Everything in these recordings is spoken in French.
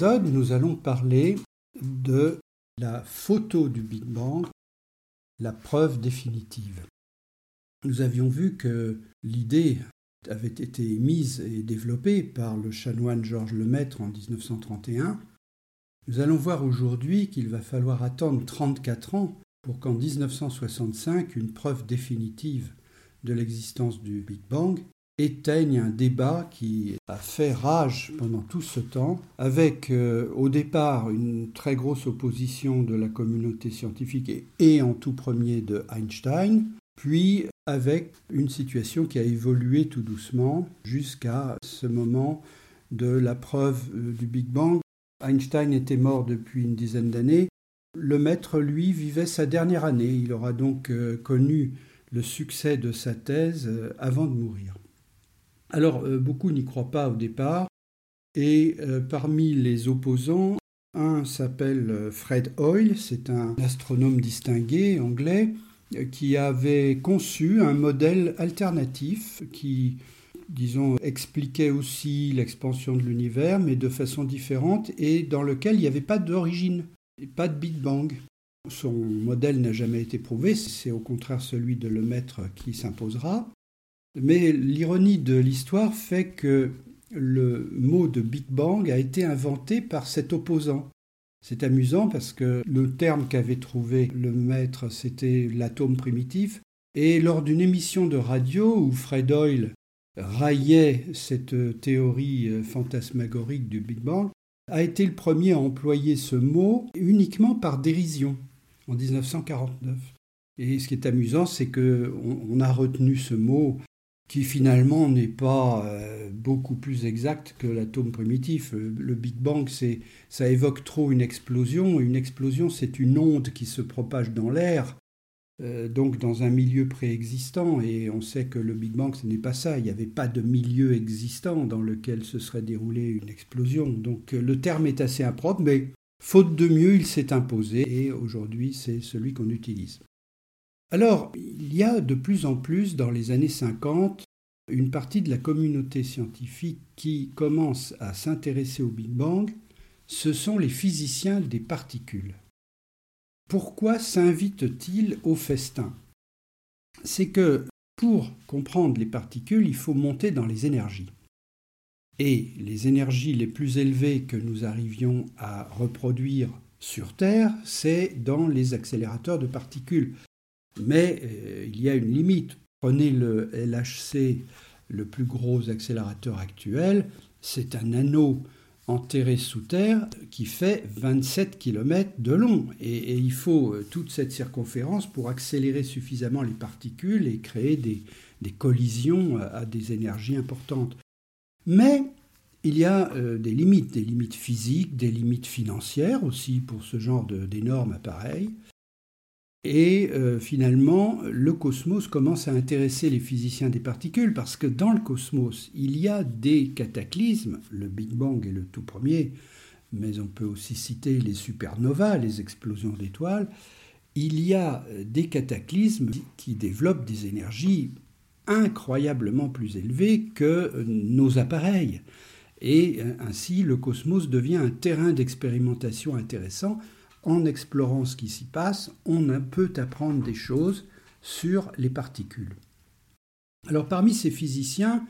Nous allons parler de la photo du Big Bang, la preuve définitive. Nous avions vu que l'idée avait été émise et développée par le chanoine Georges Lemaître en 1931. Nous allons voir aujourd'hui qu'il va falloir attendre 34 ans pour qu'en 1965, une preuve définitive de l'existence du Big Bang éteigne un débat qui a fait rage pendant tout ce temps, avec euh, au départ une très grosse opposition de la communauté scientifique et en tout premier de Einstein, puis avec une situation qui a évolué tout doucement jusqu'à ce moment de la preuve euh, du Big Bang. Einstein était mort depuis une dizaine d'années. Le maître, lui, vivait sa dernière année. Il aura donc euh, connu le succès de sa thèse avant de mourir. Alors, euh, beaucoup n'y croient pas au départ, et euh, parmi les opposants, un s'appelle euh, Fred Hoyle, c'est un astronome distingué anglais qui avait conçu un modèle alternatif qui, disons, expliquait aussi l'expansion de l'univers, mais de façon différente, et dans lequel il n'y avait pas d'origine, pas de Big Bang. Son modèle n'a jamais été prouvé, c'est au contraire celui de Lemaître qui s'imposera. Mais l'ironie de l'histoire fait que le mot de Big Bang a été inventé par cet opposant. C'est amusant parce que le terme qu'avait trouvé le maître, c'était l'atome primitif. Et lors d'une émission de radio où Fred Hoyle raillait cette théorie euh, fantasmagorique du Big Bang, a été le premier à employer ce mot uniquement par dérision en 1949. Et ce qui est amusant, c'est qu'on a retenu ce mot qui finalement n'est pas euh, beaucoup plus exact que l'atome primitif. Euh, le Big Bang, ça évoque trop une explosion. Une explosion, c'est une onde qui se propage dans l'air, euh, donc dans un milieu préexistant. Et on sait que le Big Bang, ce n'est pas ça. Il n'y avait pas de milieu existant dans lequel se serait déroulée une explosion. Donc le terme est assez impropre, mais faute de mieux, il s'est imposé. Et aujourd'hui, c'est celui qu'on utilise. Alors, il y a de plus en plus dans les années 50 une partie de la communauté scientifique qui commence à s'intéresser au Big Bang, ce sont les physiciens des particules. Pourquoi s'invitent-ils au festin? C'est que pour comprendre les particules, il faut monter dans les énergies. Et les énergies les plus élevées que nous arrivions à reproduire sur Terre, c'est dans les accélérateurs de particules. Mais euh, il y a une limite. Prenez le LHC, le plus gros accélérateur actuel, c'est un anneau enterré sous terre qui fait 27 km de long. Et, il faut euh, toute cette circonférence pour accélérer suffisamment les particules et créer des, collisions à, des énergies importantes. Mais il y a euh, des limites, des limites physiques, des limites financières aussi pour ce genre d'énormes appareils. Et euh, finalement, le cosmos commence à intéresser les physiciens des particules parce que dans le cosmos, il y a des cataclysmes. Le Big Bang est le tout premier, mais on peut aussi citer les supernovas, les explosions d'étoiles. Il y a euh, des cataclysmes qui développent des énergies incroyablement plus élevées que euh, nos appareils. Et ainsi, le cosmos devient un terrain d'expérimentation intéressant en explorant ce qui s'y passe, on peut apprendre des choses sur les particules. Alors parmi ces physiciens,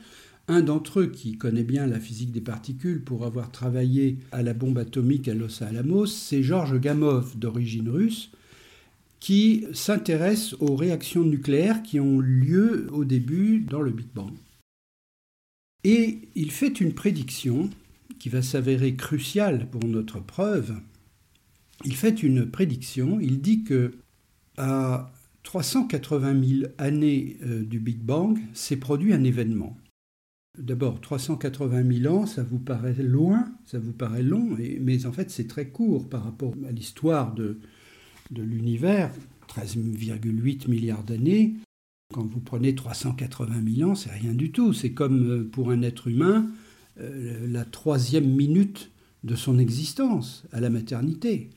un d'entre eux qui connaît bien la physique des particules pour avoir travaillé à la bombe atomique à Los Alamos, c'est Georges Gamov, d'origine russe, qui s'intéresse aux réactions nucléaires qui ont lieu au début dans le Big Bang. Et il fait une prédiction qui va s'avérer cruciale pour notre preuve, il fait une prédiction. Il dit que à 380 000 années euh, du Big Bang s'est produit un événement. D'abord, 380 000 ans, ça vous paraît loin, ça vous paraît long, mais en fait c'est très court par rapport à l'histoire de, de l'univers, 13,8 milliards d'années. Quand vous prenez 380 000 ans, c'est rien du tout. C'est comme euh, pour un être humain euh, la troisième minute de son existence à la maternité.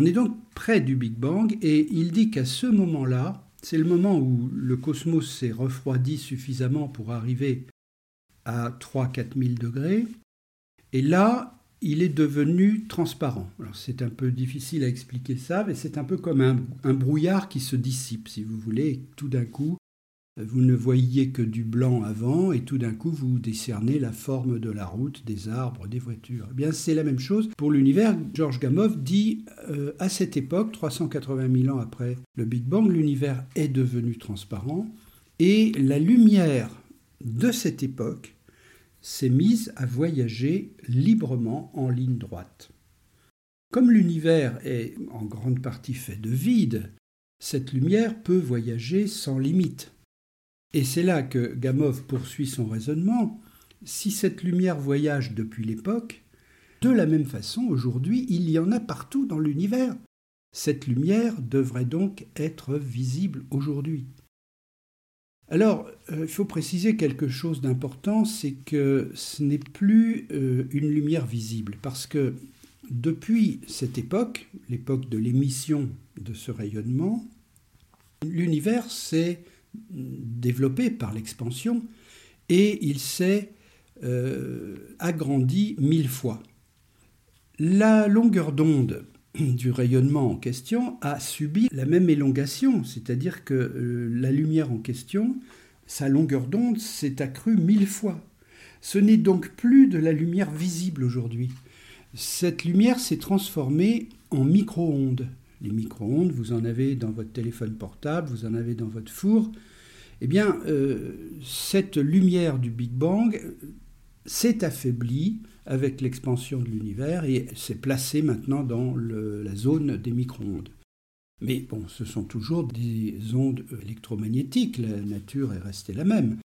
On est donc près du Big Bang et il dit qu'à ce moment-là, c'est le moment où le cosmos s'est refroidi suffisamment pour arriver à 3-4 000 degrés, Et là, il est devenu transparent. C'est un peu difficile à expliquer ça, mais c'est un peu comme un, brouillard qui se dissipe, si vous voulez. tout d'un coup, vous ne voyiez que du blanc avant, et tout d'un coup, vous décernez la forme de la route, des arbres, des voitures. Eh bien, c'est la même chose pour l'univers. Georges Gamow dit euh, à cette époque, 380 000 ans après le Big Bang, l'univers est devenu transparent, et la lumière de cette époque s'est mise à voyager librement en ligne droite. Comme l'univers est en grande partie fait de vide, cette lumière peut voyager sans limite. Et c'est là que Gamow poursuit son raisonnement. Si cette lumière voyage depuis l'époque, de la même façon, aujourd'hui, il y en a partout dans l'univers. Cette lumière devrait donc être visible aujourd'hui. Alors, euh, il faut préciser quelque chose d'important, c'est que ce n'est plus euh, une lumière visible, parce que depuis cette époque, l'époque de l'émission de ce rayonnement, l'univers s'est développé par l'expansion et il s'est euh, agrandi mille fois. La longueur d'onde du rayonnement en question a subi la même élongation, c'est-à-dire que euh, la lumière en question, sa longueur d'onde s'est accrue mille fois. Ce n'est donc plus de la lumière visible aujourd'hui. Cette lumière s'est transformée en micro-ondes. Les micro-ondes, vous en avez dans votre téléphone portable, vous en avez dans votre four. Eh bien, euh, cette lumière du Big Bang s'est affaiblie avec l'expansion de l'univers et s'est placée maintenant dans la zone des micro-ondes. Mais bon, ce sont toujours des ondes électromagnétiques, la nature est restée la même.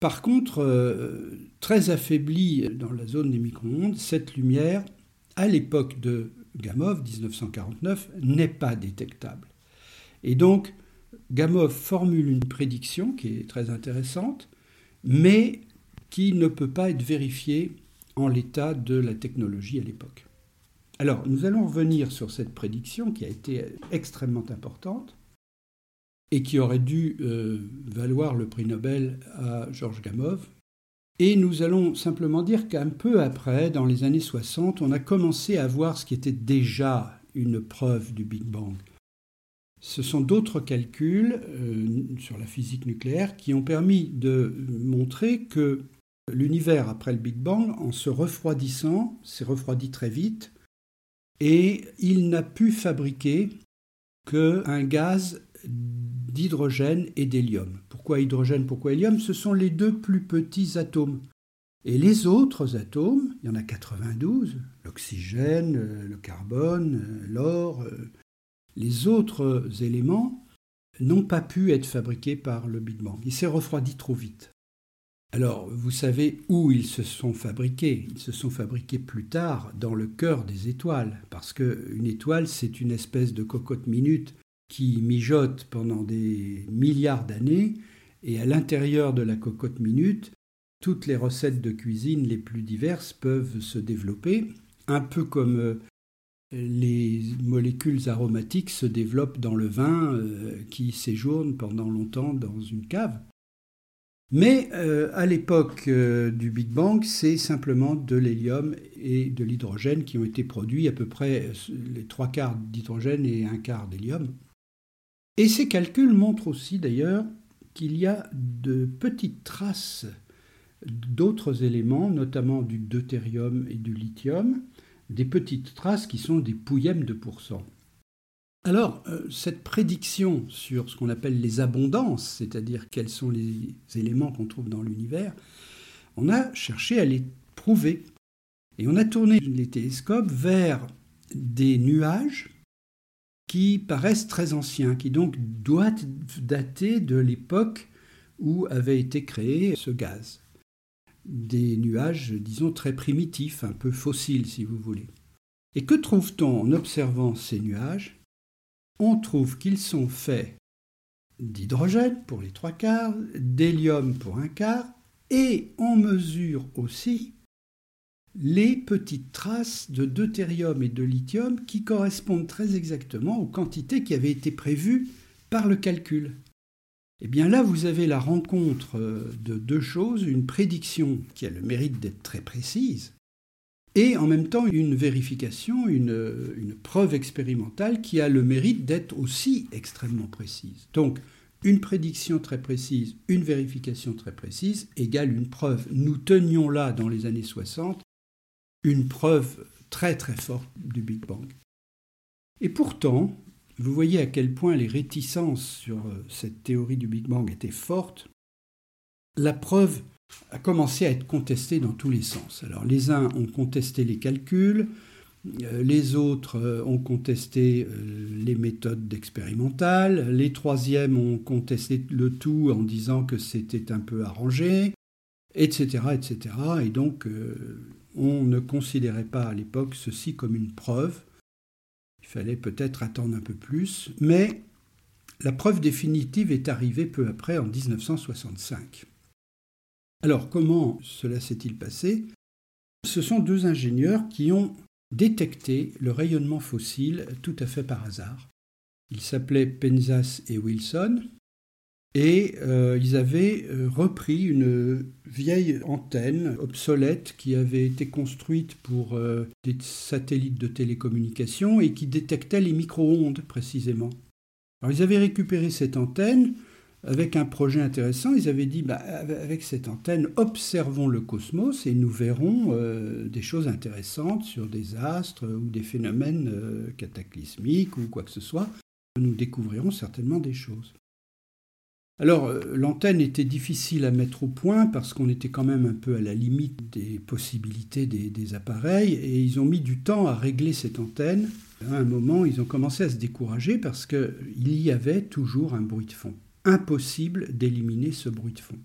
Par contre, euh, très affaiblie dans la zone des micro-ondes, cette lumière, à l'époque de Gamow, 1949, n'est pas détectable. Et donc, Gamow formule une prédiction qui est très intéressante, mais qui ne peut pas être vérifiée en l'état de la technologie à l'époque. Alors, nous allons revenir sur cette prédiction qui a été extrêmement importante et qui aurait dû euh, valoir le prix Nobel à Georges Gamow. Et nous allons simplement dire qu'un peu après, dans les années 60, on a commencé à voir ce qui était déjà une preuve du Big Bang. Ce sont d'autres calculs euh, sur la physique nucléaire qui ont permis de montrer que l'univers après le Big Bang, en se refroidissant, s'est refroidi très vite, et il n'a pu fabriquer qu'un gaz d'hydrogène et d'hélium. Pourquoi hydrogène, pourquoi hélium? Ce sont les deux plus petits atomes. Et les autres atomes, il y en a 92, l'oxygène, le carbone, l'or, les autres éléments n'ont pas pu être fabriqués par le Big Bang. Il s'est refroidi trop vite. Alors, vous savez où ils se sont fabriqués? Ils se sont fabriqués plus tard dans le cœur des étoiles, parce qu'une étoile, c'est une espèce de cocotte minute qui mijote pendant des milliards d'années, et à l'intérieur de la cocotte minute, toutes les recettes de cuisine les plus diverses peuvent se développer, un peu comme euh, les molécules aromatiques se développent dans le vin euh, qui séjourne pendant longtemps dans une cave. Mais euh, à l'époque du Big Bang, c'est simplement de l'hélium et de l'hydrogène qui ont été produits, à peu près les trois quarts d'hydrogène et un quart d'hélium. Et ces calculs montrent aussi d'ailleurs qu'il y a de petites traces d'autres éléments, notamment du deutérium et du lithium, des petites traces qui sont des pouillèmes de pourcent. Alors, euh, cette prédiction sur ce qu'on appelle les abondances, c'est-à-dire quels sont les éléments qu'on trouve dans l'univers, on a cherché à les prouver. Et on a tourné les télescopes vers des nuages qui paraissent très anciens, qui donc doivent dater de l'époque où avait été créé ce gaz. Des nuages, disons, très primitifs, un peu fossiles si vous voulez. Et que trouve-t-on en observant ces nuages? On trouve qu'ils sont faits d'hydrogène pour les trois quarts, d'hélium pour un quart, et on mesure aussi les petites traces de deutérium et de lithium qui correspondent très exactement aux quantités qui avaient été prévues par le calcul. Et eh bien là, vous avez la rencontre de deux choses, une prédiction qui a le mérite d'être très précise, et en même temps une vérification, une, une preuve expérimentale qui a le mérite d'être aussi extrêmement précise. Donc, une prédiction très précise, une vérification très précise égale une preuve. Nous tenions là, dans les années 60, une preuve très très forte du Big Bang. Et pourtant, vous voyez à quel point les réticences sur euh, cette théorie du Big Bang étaient fortes. La preuve a commencé à être contestée dans tous les sens. Alors les uns ont contesté les calculs, euh, les autres euh, ont contesté les méthodes expérimentales, les troisièmes ont contesté le tout en disant que c'était un peu arrangé, etc., etc. Et donc on ne considérait pas à l'époque ceci comme une preuve, il fallait peut-être attendre un peu plus, mais la preuve définitive est arrivée peu après, en 1965. Alors comment cela s'est-il passé? Ce sont deux ingénieurs qui ont détecté le rayonnement fossile tout à fait par hasard. Ils s'appelaient Penzas et Wilson, et euh, ils avaient euh, repris une vieille antenne obsolète qui avait été construite pour euh, des satellites de télécommunication et qui détectait les micro-ondes précisément. Alors ils avaient récupéré cette antenne avec un projet intéressant. Ils avaient dit, bah, avec cette antenne, observons le cosmos et nous verrons des choses intéressantes sur des astres ou des phénomènes cataclysmiques ou quoi que ce soit. Nous découvrirons certainement des choses. Alors, euh, l'antenne était difficile à mettre au point parce qu'on était quand même un peu à la limite des possibilités des, appareils et ils ont mis du temps à régler cette antenne. À un moment, ils ont commencé à se décourager parce qu'il y avait toujours un bruit de fond. Impossible d'éliminer ce bruit de fond.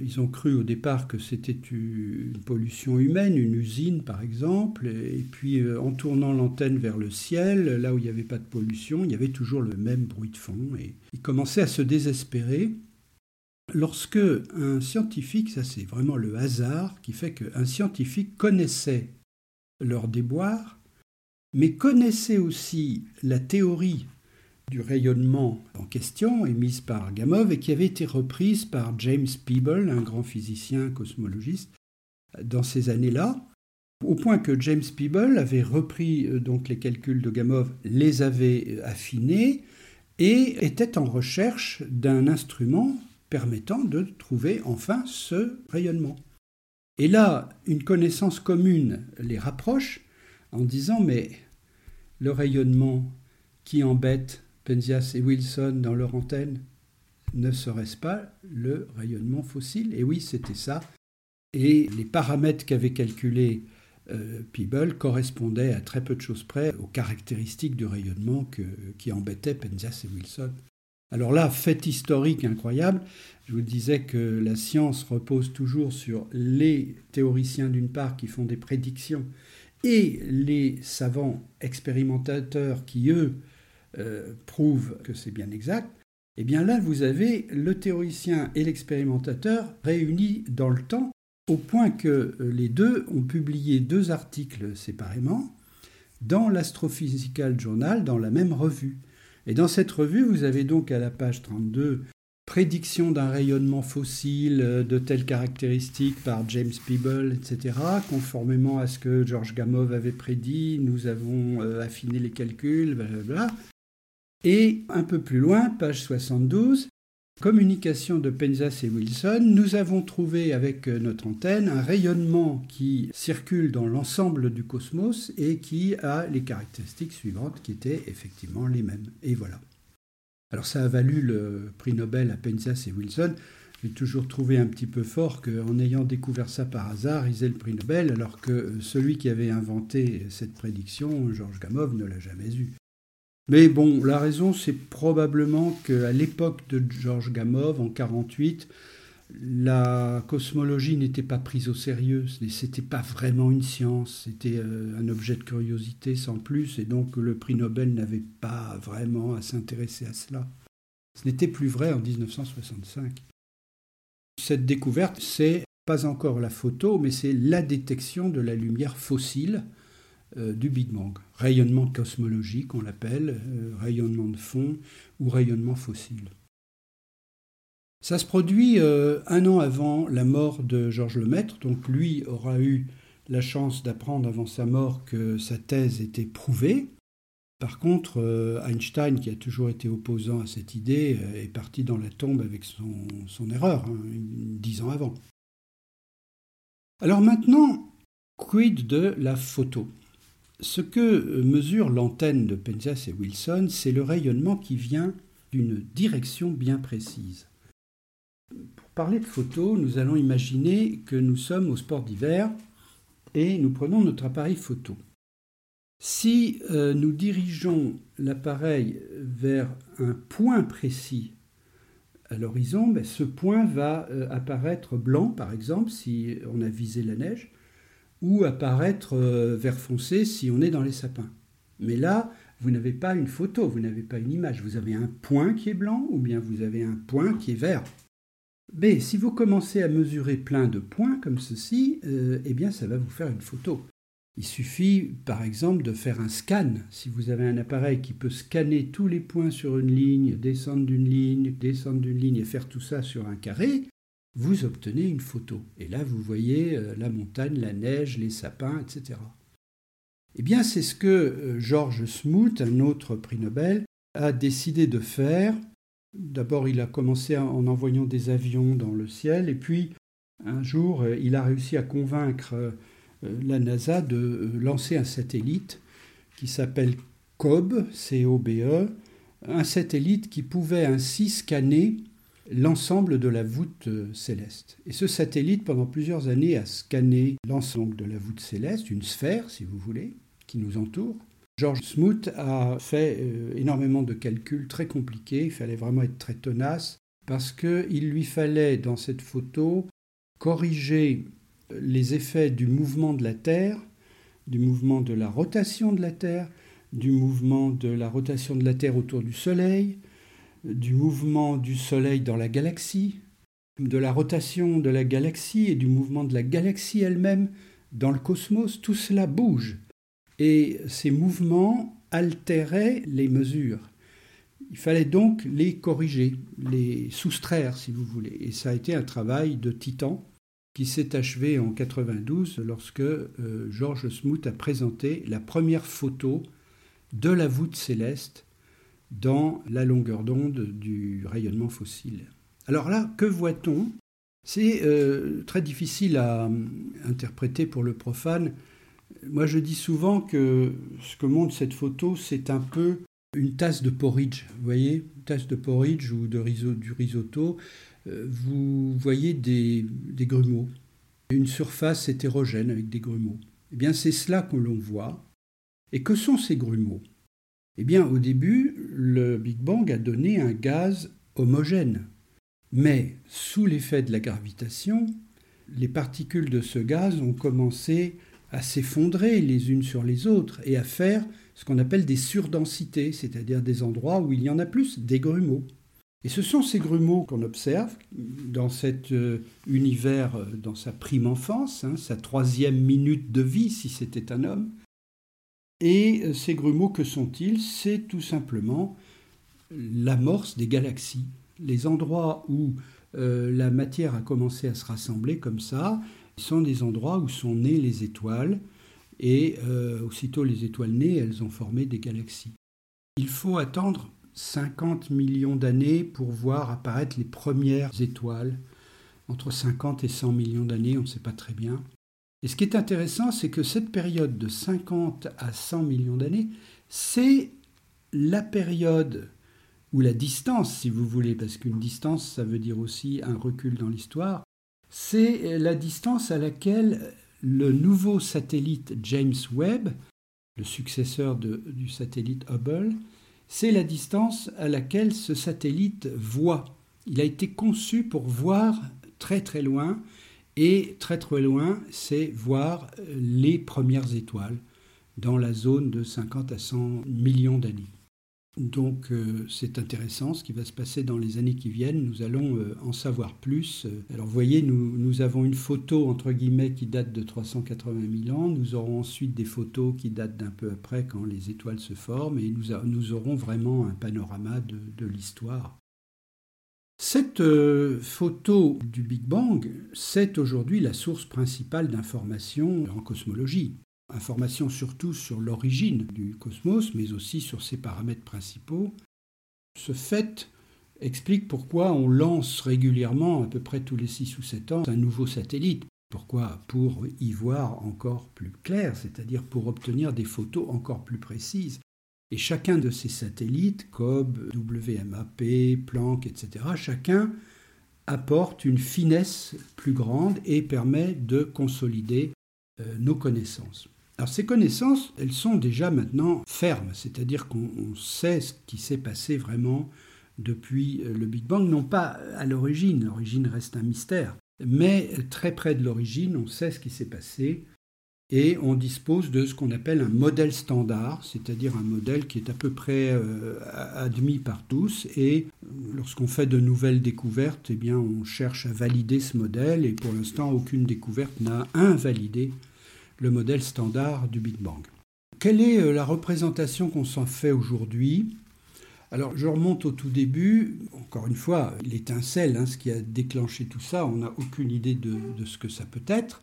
Ils ont cru au départ que c'était une pollution humaine, une usine par exemple, et puis euh, en tournant l'antenne vers le ciel, là où il n'y avait pas de pollution, il y avait toujours le même bruit de fond, et ils commençaient à se désespérer. Lorsque un scientifique, ça c'est vraiment le hasard qui fait qu'un scientifique connaissait leur déboire, mais connaissait aussi la théorie du rayonnement en question, émise par Gamov et qui avait été reprise par James Peeble, un grand physicien cosmologiste, dans ces années-là, au point que James Peeble avait repris euh, donc les calculs de Gamov, les avait euh, affinés et était en recherche d'un instrument permettant de trouver enfin ce rayonnement. Et là, une connaissance commune les rapproche en disant mais le rayonnement qui embête Penzias et Wilson dans leur antenne, ne serait-ce pas le rayonnement fossile? Et oui, c'était ça. Et les paramètres qu'avait calculés euh, Peeble correspondaient à très peu de choses près aux caractéristiques du rayonnement qui embêtaient Penzias et Wilson. Alors là, fait historique incroyable, je vous disais que la science repose toujours sur les théoriciens d'une part qui font des prédictions et les savants expérimentateurs qui, eux, euh, prouve que c'est bien exact, eh bien là, vous avez le théoricien et l'expérimentateur réunis dans le temps, au point que euh, les deux ont publié deux articles séparément dans l'Astrophysical Journal, dans la même revue. Et dans cette revue, vous avez donc à la page 32 prédiction d'un rayonnement fossile euh, de telles caractéristiques par James Peeble, etc. Conformément à ce que George Gamow avait prédit, nous avons affiné les calculs, blablabla. Et un peu plus loin, page 72, communication de Penzas et Wilson, nous avons trouvé avec notre antenne un rayonnement qui circule dans l'ensemble du cosmos et qui a les caractéristiques suivantes qui étaient effectivement les mêmes. Et voilà. Alors ça a valu le prix Nobel à Penzas et Wilson. J'ai toujours trouvé un petit peu fort qu'en ayant découvert ça par hasard, ils aient le prix Nobel, alors que celui qui avait inventé cette prédiction, Georges Gamow, ne l'a jamais eu. Mais bon, la raison, c'est probablement qu'à l'époque de Georges Gamow, en 1948, la cosmologie n'était pas prise au sérieux, c'était pas vraiment une science, c'était euh, un objet de curiosité sans plus, et donc le prix Nobel n'avait pas vraiment à s'intéresser à cela. Ce n'était plus vrai en 1965. Cette découverte, c'est pas encore la photo, mais c'est la détection de la lumière fossile euh, du Big Bang. Rayonnement cosmologique, on l'appelle, euh, rayonnement de fond ou rayonnement fossile. Ça se produit euh, un an avant la mort de Georges Lemaître, donc lui aura eu la chance d'apprendre avant sa mort que sa thèse était prouvée. Par contre, Einstein, qui a toujours été opposant à cette idée, est parti dans la tombe avec son, erreur, hein, dix ans avant. Alors maintenant, quid de la photo? Ce que mesure l'antenne de Penzias et Wilson, c'est le rayonnement qui vient d'une direction bien précise. Pour parler de photo, nous allons imaginer que nous sommes au sport d'hiver et nous prenons notre appareil photo. Si euh, nous dirigeons l'appareil vers un point précis à l'horizon, ben, ce point va euh, apparaître blanc, par exemple, si on a visé la neige, ou apparaître euh, vert foncé si on est dans les sapins. Mais là, vous n'avez pas une photo, vous n'avez pas une image, vous avez un point qui est blanc ou bien vous avez un point qui est vert. Mais si vous commencez à mesurer plein de points comme ceci, euh, eh bien ça va vous faire une photo. Il suffit par exemple de faire un scan. Si vous avez un appareil qui peut scanner tous les points sur une ligne, descendre d'une ligne, descendre d'une ligne et faire tout ça sur un carré, vous obtenez une photo. Et là vous voyez euh, la montagne, la neige, les sapins, etc. Eh bien c'est ce que euh, George Smoot, un autre prix Nobel, a décidé de faire D'abord, il a commencé en envoyant des avions dans le ciel, et puis un jour, euh, il a réussi à convaincre la NASA de lancer un satellite qui s'appelle COBE, C-O-B-E, un satellite qui pouvait ainsi scanner l'ensemble de la voûte céleste. Et ce satellite, pendant plusieurs années, a scanné l'ensemble de la voûte céleste, une sphère, si vous voulez, qui nous entoure. George Smoot a fait euh, énormément de calculs très compliqués, il fallait vraiment être très tenace, parce qu'il lui fallait dans cette photo corriger les effets du mouvement de la Terre, du mouvement de la rotation de la Terre, du mouvement de la rotation de la Terre autour du Soleil, du mouvement du Soleil dans la galaxie, de la rotation de la galaxie et du mouvement de la galaxie elle-même dans le cosmos, tout cela bouge et ces mouvements altéraient les mesures. Il fallait donc les corriger, les soustraire, si vous voulez. Et ça a été un travail de titan qui s'est achevé en 92 lorsque euh, George Smoot a présenté la première photo de la voûte céleste dans la longueur d'onde du rayonnement fossile. Alors là, que voit-on? C'est euh, très difficile à euh, interpréter pour le profane moi, je dis souvent que ce que montre cette photo, c'est un peu une tasse de porridge. Vous voyez, une tasse de porridge ou de du risotto. Euh, vous voyez des, des grumeaux, une surface hétérogène avec des grumeaux. Eh bien, c'est cela que l'on voit. Et que sont ces grumeaux? Eh bien, au début, le Big Bang a donné un gaz homogène. Mais sous l'effet de la gravitation, les particules de ce gaz ont commencé à s'effondrer les unes sur les autres et à faire ce qu'on appelle des surdensités, c'est-à-dire des endroits où il y en a plus, des grumeaux. Et ce sont ces grumeaux qu'on observe dans cet euh, univers, euh, dans sa prime enfance, hein, sa troisième minute de vie si c'était un homme. Et euh, ces grumeaux, que sont-ils? C'est tout simplement l'amorce des galaxies, les endroits où la matière a commencé à se rassembler comme ça, sont des endroits où sont nées les étoiles, et euh, aussitôt les étoiles nées, elles ont formé des galaxies. Il faut attendre 50 millions d'années pour voir apparaître les premières étoiles. Entre 50 et 100 millions d'années, on ne sait pas très bien. Et ce qui est intéressant, c'est que cette période de 50 à 100 millions d'années, c'est la période ou la distance, si vous voulez, parce qu'une distance, ça veut dire aussi un recul dans l'histoire, c'est la distance à laquelle le nouveau satellite James Webb, le successeur du satellite Hubble, c'est la distance à laquelle ce satellite voit. Il a été conçu pour voir très très loin, et très très loin, c'est voir les premières étoiles dans la zone de 50 à 100 millions d'années. Donc euh, c'est intéressant ce qui va se passer dans les années qui viennent, nous allons euh, en savoir plus. Alors vous voyez, nous, avons une photo entre guillemets qui date de 380 000 ans, nous aurons ensuite des photos qui datent d'un peu après quand les étoiles se forment et nous, aurons vraiment un panorama de l'histoire. Cette euh, photo du Big Bang, c'est aujourd'hui la source principale d'informations en cosmologie. Informations surtout sur l'origine du cosmos, mais aussi sur ses paramètres principaux. Ce fait explique pourquoi on lance régulièrement, à peu près tous les 6 ou 7 ans, un nouveau satellite. Pourquoi Pour y voir encore plus clair, c'est-à-dire pour obtenir des photos encore plus précises. Et chacun de ces satellites, COB, WMAP, Planck, etc., chacun apporte une finesse plus grande et permet de consolider euh, nos connaissances. Alors ces connaissances, elles sont déjà maintenant fermes, c'est-à-dire qu'on sait ce qui s'est passé vraiment depuis euh, le Big Bang, non pas à l'origine, l'origine reste un mystère, mais très près de l'origine, on sait ce qui s'est passé et on dispose de ce qu'on appelle un modèle standard, c'est-à-dire un modèle qui est à peu près euh, admis par tous. Et lorsqu'on fait de nouvelles découvertes, eh bien, on cherche à valider ce modèle. Et pour l'instant, aucune découverte n'a invalidé le modèle standard du Big Bang. Quelle est euh, la représentation qu'on s'en fait aujourd'hui? Alors je remonte au tout début, encore une fois, l'étincelle, hein, ce qui a déclenché tout ça, on n'a aucune idée de, ce que ça peut être.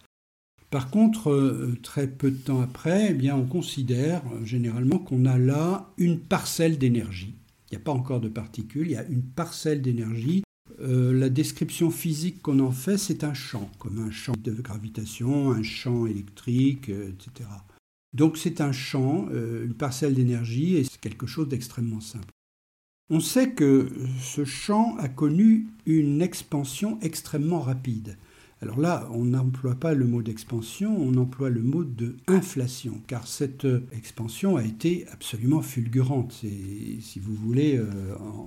Par contre, euh, très peu de temps après, eh on considère euh, généralement qu'on a là une parcelle d'énergie. Il n'y a pas encore de particules, il y a une parcelle d'énergie. Euh, la description physique qu'on en fait, c'est un champ, comme un champ de gravitation, un champ électrique, etc. Donc c'est un champ, une parcelle d'énergie, et c'est quelque chose d'extrêmement simple. On sait que ce champ a connu une expansion extrêmement rapide. Alors là, on n'emploie pas le mot d'expansion, on emploie le mot de inflation, car cette expansion a été absolument fulgurante. si vous voulez, euh,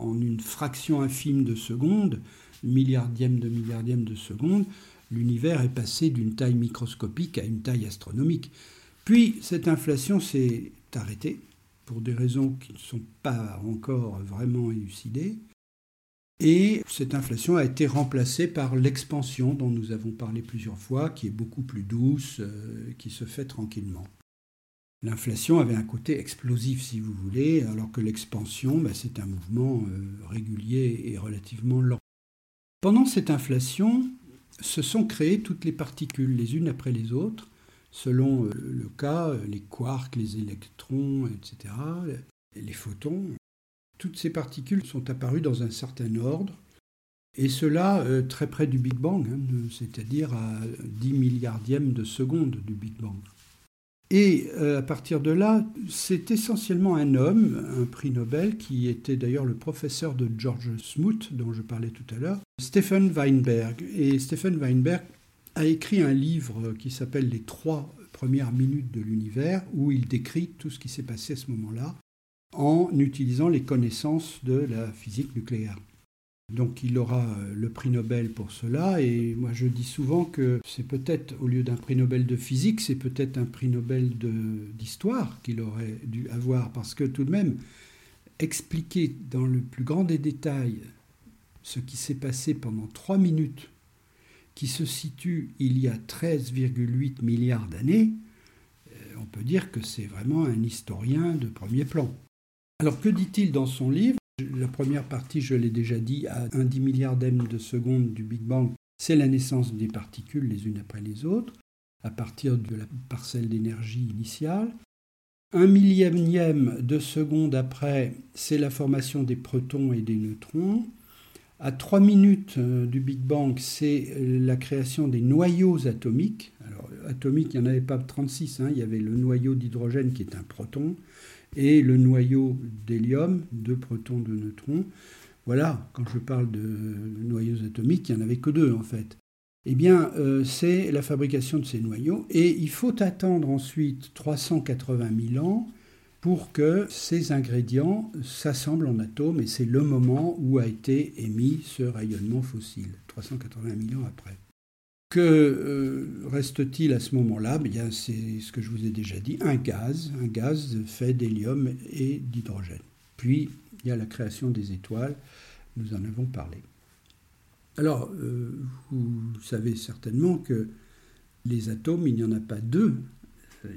en une fraction infime de seconde, milliardième de milliardième de seconde, l'univers est passé d'une taille microscopique à une taille astronomique. Puis cette inflation s'est arrêtée, pour des raisons qui ne sont pas encore vraiment élucidées. Et cette inflation a été remplacée par l'expansion dont nous avons parlé plusieurs fois, qui est beaucoup plus douce, euh, qui se fait tranquillement. L'inflation avait un côté explosif, si vous voulez, alors que l'expansion, bah, c'est un mouvement euh, régulier et relativement lent. Pendant cette inflation, se sont créées toutes les particules, les unes après les autres, selon euh, le cas, les quarks, les électrons, etc., les photons. Toutes ces particules sont apparues dans un certain ordre, et cela euh, très près du Big Bang, hein, c'est-à-dire à 10 milliardièmes de seconde du Big Bang. Et à partir de là, c'est essentiellement un homme, un prix Nobel, qui était d'ailleurs le professeur de George Smoot, dont je parlais tout à l'heure, Stephen Weinberg. Et Stephen Weinberg a écrit un livre qui s'appelle Les trois premières minutes de l'univers, où il décrit tout ce qui s'est passé à ce moment-là, en utilisant les connaissances de la physique nucléaire. Donc il aura euh, le prix Nobel pour cela, et moi je dis souvent que c'est peut-être, au lieu d'un prix Nobel de physique, c'est peut-être un prix Nobel d'histoire qu'il aurait dû avoir, parce que tout de même, expliquer dans le plus grand des détails ce qui s'est passé pendant trois minutes qui se situe il y a 13,8 milliards d'années, euh, on peut dire que c'est vraiment un historien de premier plan. Alors que dit-il dans son livre? La première partie, je l'ai déjà dit, à un dix milliardième de seconde du Big Bang, c'est la naissance des particules les unes après les autres, à partir de la parcelle d'énergie initiale. Un millième de seconde après, c'est la formation des protons et des neutrons. À 3 minutes euh, du Big Bang, c'est euh, la création des noyaux atomiques. Alors, atomique, il n'y en avait pas 36. Hein. Il y avait le noyau d'hydrogène qui est un proton et le noyau d'hélium, deux protons, deux neutrons. Voilà, quand je parle de noyaux atomiques, il n'y en avait que deux en fait. Eh bien, euh, c'est la fabrication de ces noyaux et il faut attendre ensuite 380 000 ans pour que ces ingrédients s'assemblent en atomes et c'est le moment où a été émis ce rayonnement fossile, 380 millions après. Que euh, reste-t-il à ce moment-là? Bien, c'est ce que je vous ai déjà dit, un gaz, un gaz fait d'hélium et d'hydrogène. Puis, il y a la création des étoiles, nous en avons parlé. Alors, euh, vous savez certainement que les atomes, il n'y en a pas deux,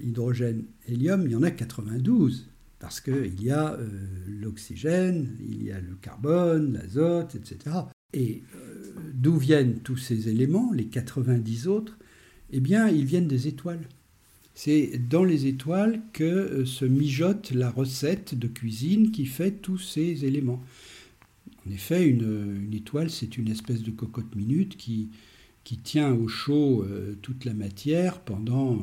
hydrogène, hélium, il y en a 92, parce qu'il y a euh, l'oxygène, il y a le carbone, l'azote, etc. Et euh, d'où viennent tous ces éléments, les 90 autres Eh bien, ils viennent des étoiles. C'est dans les étoiles que euh, se mijote la recette de cuisine qui fait tous ces éléments. En effet, une, étoile, c'est une espèce de cocotte minute qui, tient au chaud euh, toute la matière pendant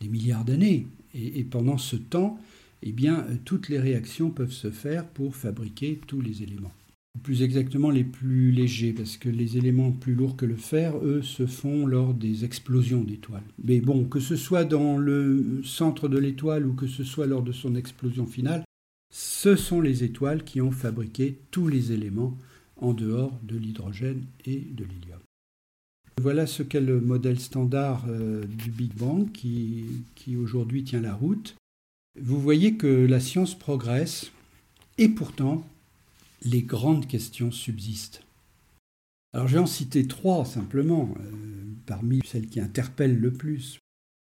des milliards d'années. Et, pendant ce temps, eh bien, toutes les réactions peuvent se faire pour fabriquer tous les éléments plus exactement les plus légers, parce que les éléments plus lourds que le fer, eux, se font lors des explosions d'étoiles. Mais bon, que ce soit dans le centre de l'étoile ou que ce soit lors de son explosion finale, ce sont les étoiles qui ont fabriqué tous les éléments en dehors de l'hydrogène et de l'hélium. Voilà ce qu'est le modèle standard euh, du Big Bang qui, qui aujourd'hui tient la route. Vous voyez que la science progresse et pourtant les grandes questions subsistent. Alors je vais en citer trois simplement, euh, parmi celles qui interpellent le plus.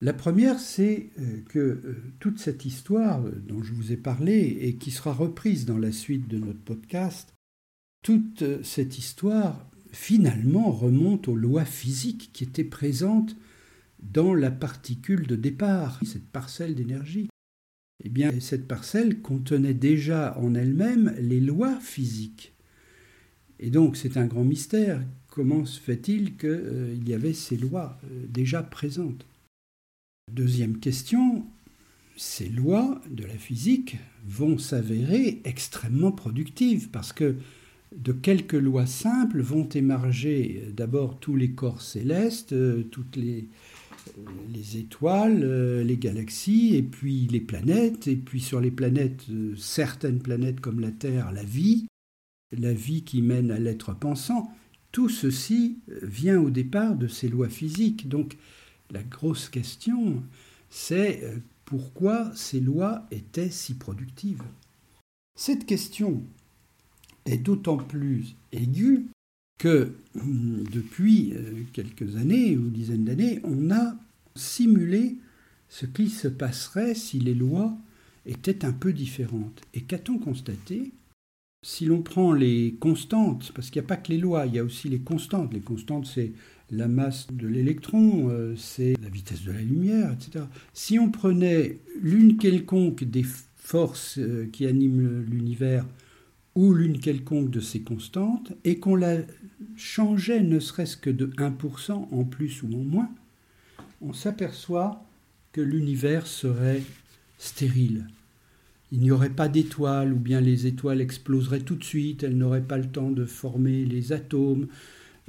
La première, c'est euh, que euh, toute cette histoire dont je vous ai parlé et qui sera reprise dans la suite de notre podcast, toute cette histoire finalement remonte aux lois physiques qui étaient présentes dans la particule de départ, cette parcelle d'énergie eh bien, cette parcelle contenait déjà en elle-même les lois physiques. Et donc, c'est un grand mystère. Comment se fait-il qu'il euh, y avait ces lois euh, déjà présentes? Deuxième question, ces lois de la physique vont s'avérer extrêmement productives parce que de quelques lois simples vont émerger euh, d'abord tous les corps célestes, toutes les, les étoiles, euh, les galaxies, et puis les planètes, et puis sur les planètes, euh, certaines planètes comme la Terre, la vie, la vie qui mène à l'être pensant, tout ceci euh, vient au départ de ces lois physiques. Donc la grosse question, c'est pourquoi ces lois étaient si productives? Cette question est d'autant plus aiguë que hum, depuis euh, quelques années ou dizaines d'années, on a simulé ce qui se passerait si les lois étaient un peu différentes. Et qu'a-t-on constaté? Si l'on prend les constantes, parce qu'il n'y a pas que les lois, il y a aussi les constantes. Les constantes, c'est la masse de l'électron, euh, c'est la vitesse de la lumière, etc. Si on prenait l'une quelconque des forces euh, qui animent l'univers ou l'une quelconque de ces constantes, et qu'on la changeait ne serait-ce que de 1% en plus ou en moins, on s'aperçoit que l'univers serait stérile. Il n'y aurait pas d'étoiles, ou bien les étoiles exploseraient tout de suite, elles n'auraient pas le temps de former les atomes,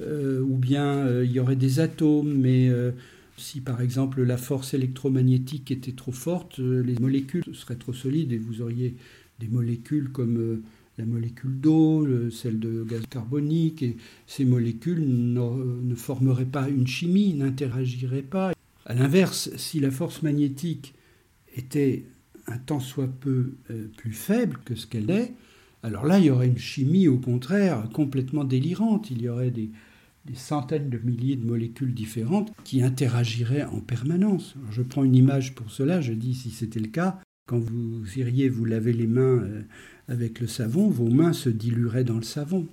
euh, ou bien euh, il y aurait des atomes, mais euh, si par exemple la force électromagnétique était trop forte, les molécules seraient trop solides et vous auriez des molécules comme la molécule d'eau, celle de gaz carbonique, et ces molécules ne formeraient pas une chimie, n'interagiraient pas. A l'inverse, si la force magnétique était un tant soit peu euh, plus faible que ce qu'elle est, alors là, il y aurait une chimie, au contraire, complètement délirante. Il y aurait des, centaines de milliers de molécules différentes qui interagiraient en permanence. je prends une image pour cela, je dis si c'était le cas, quand vous iriez vous laver les mains euh, avec le savon, vos mains se dilueraient dans le savon.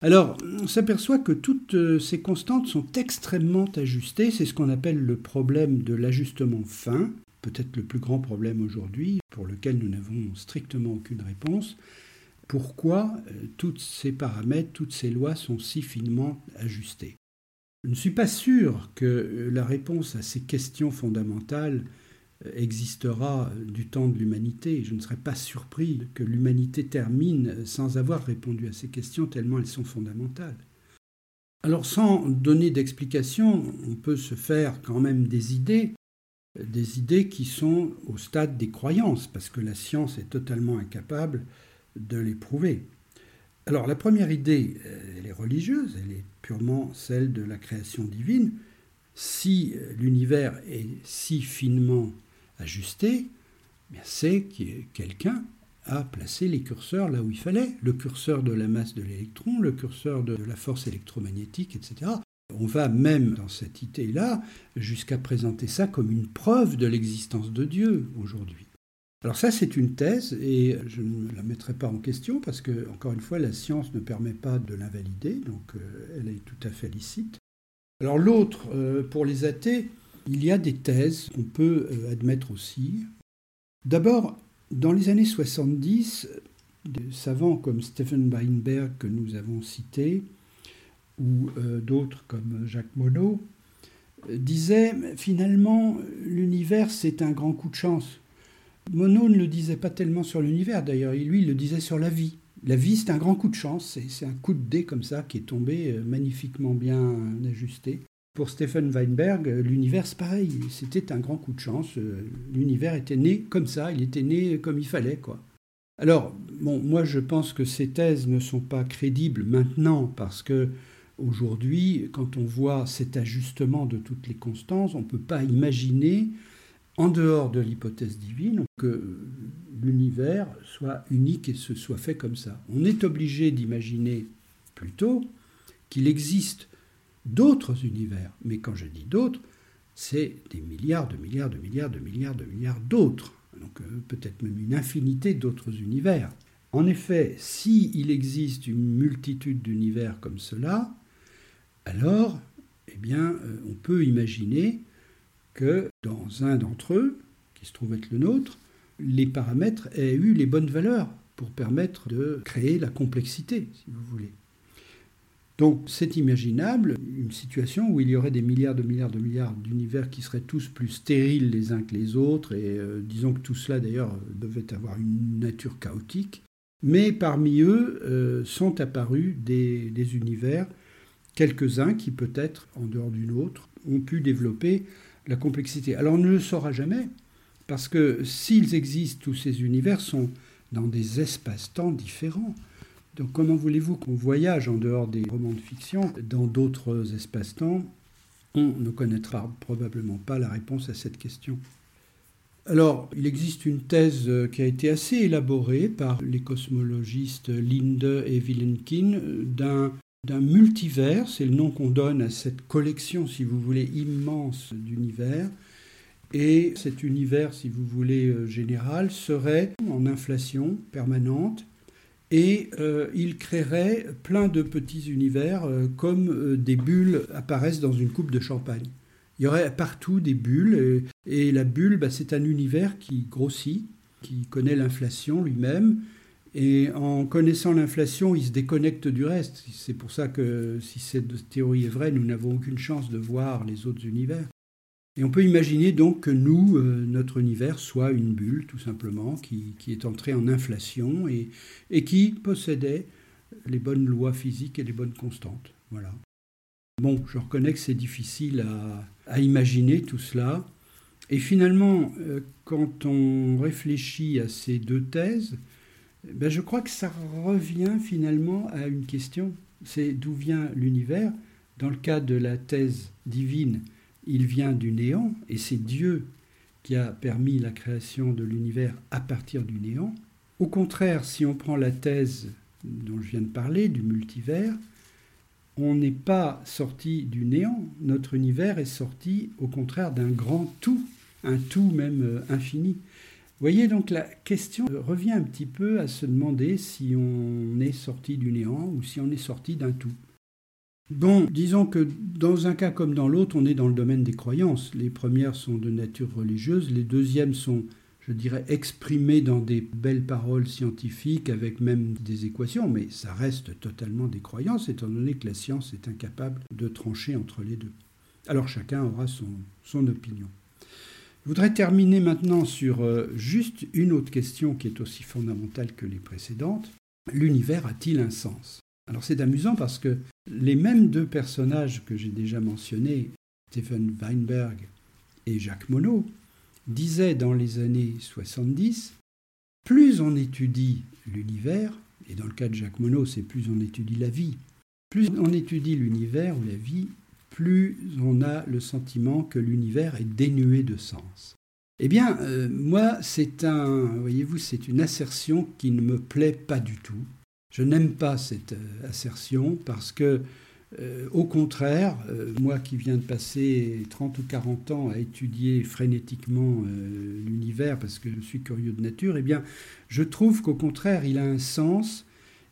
Alors, on s'aperçoit que toutes euh, ces constantes sont extrêmement ajustées. C'est ce qu'on appelle le problème de l'ajustement fin, peut-être le plus grand problème aujourd'hui, pour lequel nous n'avons strictement aucune réponse. Pourquoi euh, tous ces paramètres, toutes ces lois sont si finement ajustées? Je ne suis pas sûr que la réponse à ces questions fondamentales existera du temps de l'humanité. Je ne serais pas surpris que l'humanité termine sans avoir répondu à ces questions tellement elles sont fondamentales. Alors sans donner d'explication, on peut se faire quand même des idées, des idées qui sont au stade des croyances, parce que la science est totalement incapable de les prouver. Alors la première idée, elle est religieuse, elle est purement celle de la création divine. Si l'univers est si finement ajusté, c'est que quelqu'un a placé les curseurs là où il fallait, le curseur de la masse de l'électron, le curseur de la force électromagnétique, etc. On va même dans cette idée-là jusqu'à présenter ça comme une preuve de l'existence de Dieu aujourd'hui. Alors ça, c'est une thèse et je ne la mettrai pas en question parce que, encore une fois, la science ne permet pas de l'invalider, donc euh, elle est tout à fait licite. Alors l'autre, euh, pour les athées, il y a des thèses qu'on peut euh, admettre aussi. D'abord, dans les années 70, des savants comme Stephen Weinberg que nous avons cité, ou d'autres comme Jacques Monod, disaient finalement l'univers c'est un grand coup de chance Monod ne le disait pas tellement sur l'univers, d'ailleurs, lui, il le disait sur la vie. La vie, c'est un grand coup de chance, c'est un coup de dé comme ça qui est tombé euh, magnifiquement bien ajusté. Pour Stephen Weinberg, l'univers, pareil, c'était un grand coup de chance. Euh, l'univers était né comme ça, il était né comme il fallait, quoi. Alors, bon, moi je pense que ces thèses ne sont pas crédibles maintenant parce que aujourd'hui, quand on voit cet ajustement de toutes les constances, on ne peut pas imaginer en dehors de l'hypothèse divine, que l'univers soit unique et se soit fait comme ça. On est obligé d'imaginer plutôt qu'il existe d'autres univers. Mais quand je dis d'autres, c'est des milliards de milliards de milliards de milliards de milliards d'autres. Donc euh, peut-être même une infinité d'autres univers. En effet, s'il existe une multitude d'univers comme cela, alors, eh bien, euh, on peut imaginer que dans un d'entre eux, qui se trouve être le nôtre, les paramètres aient eu les bonnes valeurs pour permettre de créer la complexité, si vous voulez. Donc c'est imaginable une situation où il y aurait des milliards de milliards de milliards d'univers qui seraient tous plus stériles les uns que les autres, et euh, disons que tout cela d'ailleurs devait avoir une nature chaotique, mais parmi eux euh, sont apparus des, des univers, quelques-uns qui peut-être, en dehors d'une autre, ont pu développer la complexité. Alors on ne le saura jamais, parce que s'ils existent, tous ces univers sont dans des espaces-temps différents. Donc comment voulez-vous qu'on voyage en dehors des romans de fiction? Dans d'autres espaces-temps On ne connaîtra probablement pas la réponse à cette question. Alors, il existe une thèse qui a été assez élaborée par les cosmologistes Linde et Vilenkin d'un d'un multivers, c'est le nom qu'on donne à cette collection, si vous voulez, immense d'univers. Et cet univers, si vous voulez, euh, général, serait en inflation permanente et euh, il créerait plein de petits univers euh, comme des bulles apparaissent dans une coupe de champagne. Il y aurait partout des bulles et, la bulle, bah, c'est un univers qui grossit, qui connaît l'inflation lui-même et en connaissant l'inflation, il se déconnecte du reste. C'est pour ça que si cette théorie est vraie, nous n'avons aucune chance de voir les autres univers. Et on peut imaginer donc que nous, euh, notre univers, soit une bulle, tout simplement, qui, est entrée en inflation et, qui possédait les bonnes lois physiques et les bonnes constantes. Voilà. Bon, je reconnais que c'est difficile à, imaginer tout cela. Et finalement, euh, quand on réfléchit à ces deux thèses, ben, je crois que ça revient finalement à une question, c'est d'où vient l'univers. Dans le cas de la thèse divine, il vient du néant, et c'est Dieu qui a permis la création de l'univers à partir du néant. Au contraire, si on prend la thèse dont je viens de parler, du multivers, on n'est pas sorti du néant, notre univers est sorti au contraire d'un grand tout, un tout même euh, infini voyez, donc la question revient un petit peu à se demander si on est sorti du néant ou si on est sorti d'un tout. Bon, disons que dans un cas comme dans l'autre, on est dans le domaine des croyances. Les premières sont de nature religieuse, les deuxièmes sont, je dirais, exprimées dans des belles paroles scientifiques avec même des équations, mais ça reste totalement des croyances étant donné que la science est incapable de trancher entre les deux. Alors chacun aura son, opinion. Je voudrais terminer maintenant sur euh, juste une autre question qui est aussi fondamentale que les précédentes. L'univers a-t-il un sens? Alors c'est amusant parce que les mêmes deux personnages que j'ai déjà mentionnés, Stephen Weinberg et Jacques Monod, disaient dans les années 70, plus on étudie l'univers, et dans le cas de Jacques Monod, c'est plus on étudie la vie, plus on étudie l'univers ou la vie, plus on a le sentiment que l'univers est dénué de sens. Eh bien, euh, moi, c'est un, voyez-vous, c'est une assertion qui ne me plaît pas du tout. Je n'aime pas cette euh, assertion parce que Euh, au contraire, euh, moi qui viens de passer 30 ou 40 ans à étudier frénétiquement l'univers parce que je suis curieux de nature, eh bien, je trouve qu'au contraire, il a un sens,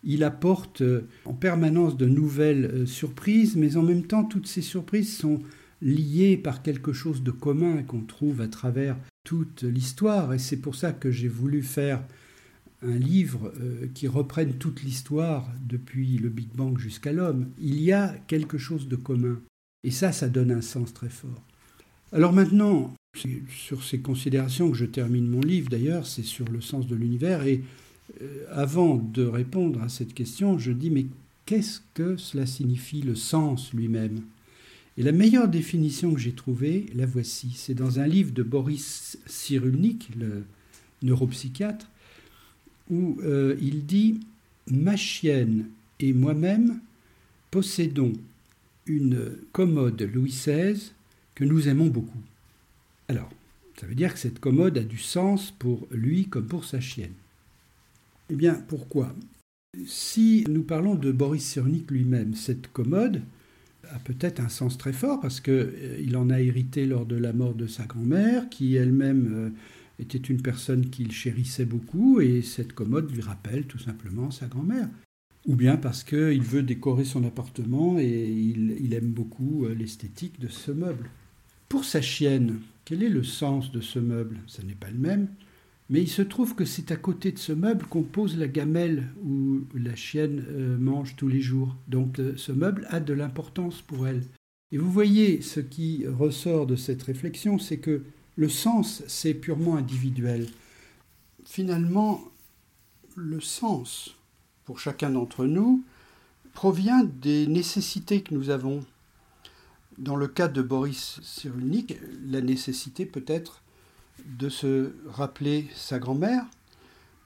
il apporte en permanence de nouvelles surprises, mais en même temps, toutes ces surprises sont liées par quelque chose de commun qu'on trouve à travers toute l'histoire, et c'est pour ça que j'ai voulu faire un livre euh, qui reprenne toute l'histoire depuis le Big Bang jusqu'à l'homme, il y a quelque chose de commun. Et ça, ça donne un sens très fort. Alors maintenant, c'est sur ces considérations que je termine mon livre d'ailleurs, c'est sur le sens de l'univers. Et euh, avant de répondre à cette question, je dis mais qu'est-ce que cela signifie le sens lui-même? Et la meilleure définition que j'ai trouvée, la voici. C'est dans un livre de Boris Cyrulnik, le neuropsychiatre, où euh, il dit Ma chienne et moi-même possédons une commode Louis XVI que nous aimons beaucoup. Alors, ça veut dire que cette commode a du sens pour lui comme pour sa chienne. Eh bien, pourquoi? Si nous parlons de Boris Cyrulnik lui-même, cette commode a peut-être un sens très fort parce qu'il euh, en a hérité lors de la mort de sa grand-mère, qui elle-même euh, était une personne qu'il chérissait beaucoup et cette commode lui rappelle tout simplement sa grand-mère. Ou bien parce qu'il veut décorer son appartement et il, aime beaucoup euh, l'esthétique de ce meuble. Pour sa chienne, quel est le sens de ce meuble? Ce n'est pas le même, mais il se trouve que c'est à côté de ce meuble qu'on pose la gamelle où la chienne euh, mange tous les jours. Donc euh, ce meuble a de l'importance pour elle. Et vous voyez, ce qui ressort de cette réflexion, c'est que le sens, c'est purement individuel. Finalement, le sens, pour chacun d'entre nous, provient des nécessités que nous avons. Dans le cas de Boris Cyrulnik, la nécessité peut-être de se rappeler sa grand-mère,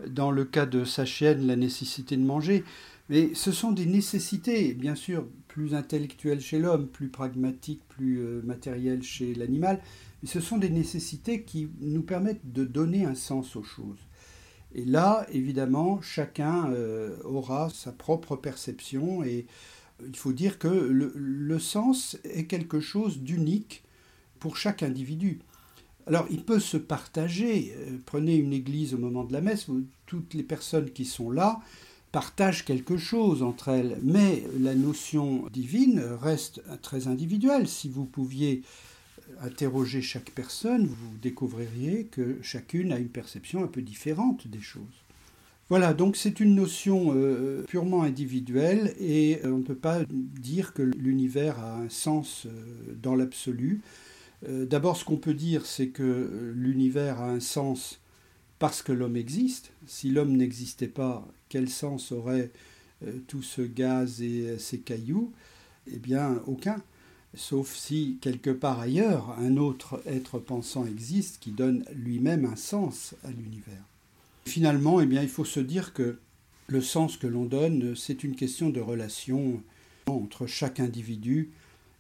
dans le cas de sa chienne, la nécessité de manger. Mais ce sont des nécessités, bien sûr, plus intellectuelles chez l'homme, plus pragmatiques, plus euh, matérielles chez l'animal, ce sont des nécessités qui nous permettent de donner un sens aux choses. Et là, évidemment, chacun euh, aura sa propre perception et il faut dire que le, sens est quelque chose d'unique pour chaque individu. Alors, il peut se partager. Euh, prenez une église au moment de la messe, toutes les personnes qui sont là partagent quelque chose entre elles, mais la notion divine reste très individuelle. Si vous pouviez interroger chaque personne, vous découvririez que chacune a une perception un peu différente des choses. Voilà, donc c'est une notion euh, purement individuelle et euh, on ne peut pas dire que l'univers a un sens euh, dans l'absolu. D'abord, ce qu'on peut dire, c'est que l'univers a un sens parce que l'homme existe. Si l'homme n'existait pas, quel sens aurait tout ce gaz et ces cailloux? Eh bien, aucun sauf si quelque part ailleurs un autre être pensant existe qui donne lui-même un sens à l'univers. Finalement, eh bien, il faut se dire que le sens que l'on donne, c'est une question de relation entre chaque individu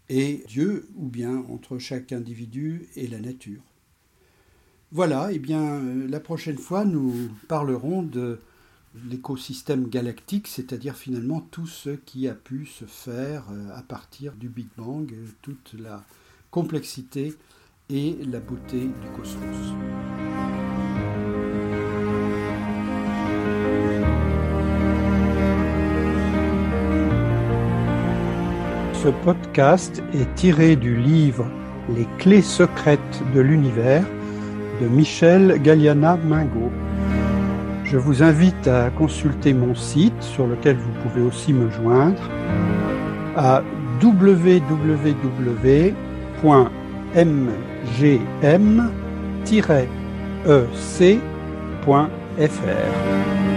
et Dieu, ou bien entre chaque individu et la nature. Voilà, eh bien, la prochaine fois, nous parlerons de l'écosystème galactique, c'est-à-dire finalement tout ce qui a pu se faire euh, à partir du Big Bang, euh, toute la complexité et la beauté du cosmos. Ce podcast est tiré du livre Les clés secrètes de l'univers de Michel Galliana Mingo. Je vous invite à consulter mon site sur lequel vous pouvez aussi me joindre à www.mgm-ec.fr.